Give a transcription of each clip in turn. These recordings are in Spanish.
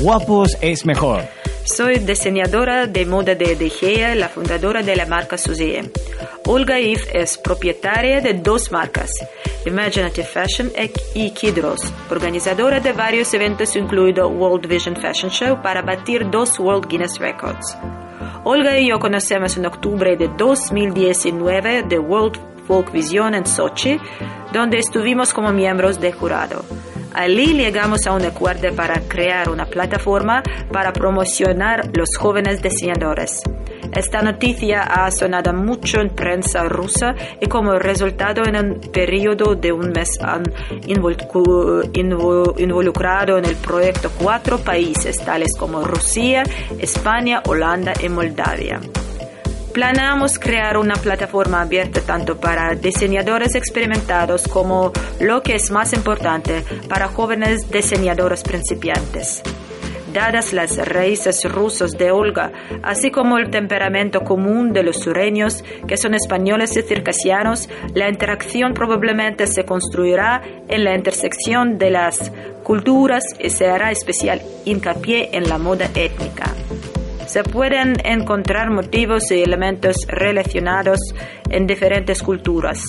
Guapos es mejor. Soy diseñadora de moda de De Gea, la fundadora de la marca Suzie. Olga If es propietaria de dos marcas, Imaginative Fashion y Kidros, organizadora de varios eventos incluido World Vision Fashion Show para batir dos World Guinness Records. Olga y yo conocemos en octubre de 2019 de World Folk Vision en Sochi, donde estuvimos como miembros de jurado. Allí llegamos a un acuerdo para crear una plataforma para promocionar los jóvenes diseñadores. Esta noticia ha sonado mucho en prensa rusa y como resultado en un periodo de un mes han involucrado en el proyecto cuatro países tales como Rusia, España, Holanda y Moldavia. Planeamos crear una plataforma abierta tanto para diseñadores experimentados como, lo que es más importante, para jóvenes diseñadores principiantes. Dadas las raíces rusas de Olga, así como el temperamento común de los sureños, que son españoles y circasianos, la interacción probablemente se construirá en la intersección de las culturas y se hará especial hincapié en la moda étnica se pueden encontrar motivos y elementos relacionados en diferentes culturas,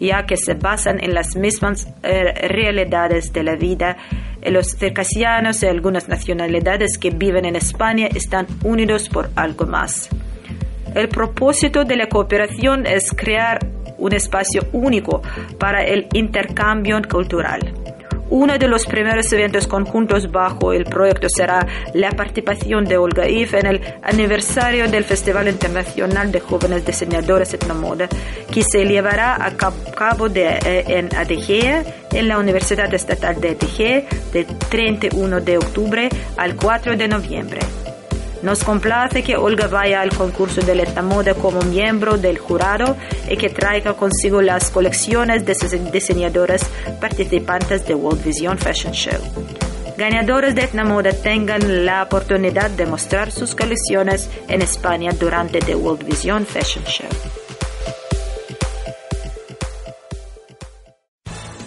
ya que se basan en las mismas eh, realidades de la vida. Los circasianos y algunas nacionalidades que viven en España están unidos por algo más. El propósito de la cooperación es crear un espacio único para el intercambio cultural. Uno de los primeros eventos conjuntos bajo el proyecto será la participación de Olga If en el aniversario del Festival Internacional de Jóvenes Diseñadores Etnomoda, que se llevará a cabo eh, en Adegea, en la Universidad Estatal de Adegea, del 31 de octubre al 4 de noviembre. Nos complace que Olga vaya al concurso de la moda como miembro del jurado y que traiga consigo las colecciones de sus diseñadores participantes de World Vision Fashion Show. Ganadores de moda tengan la oportunidad de mostrar sus colecciones en España durante The World Vision Fashion Show.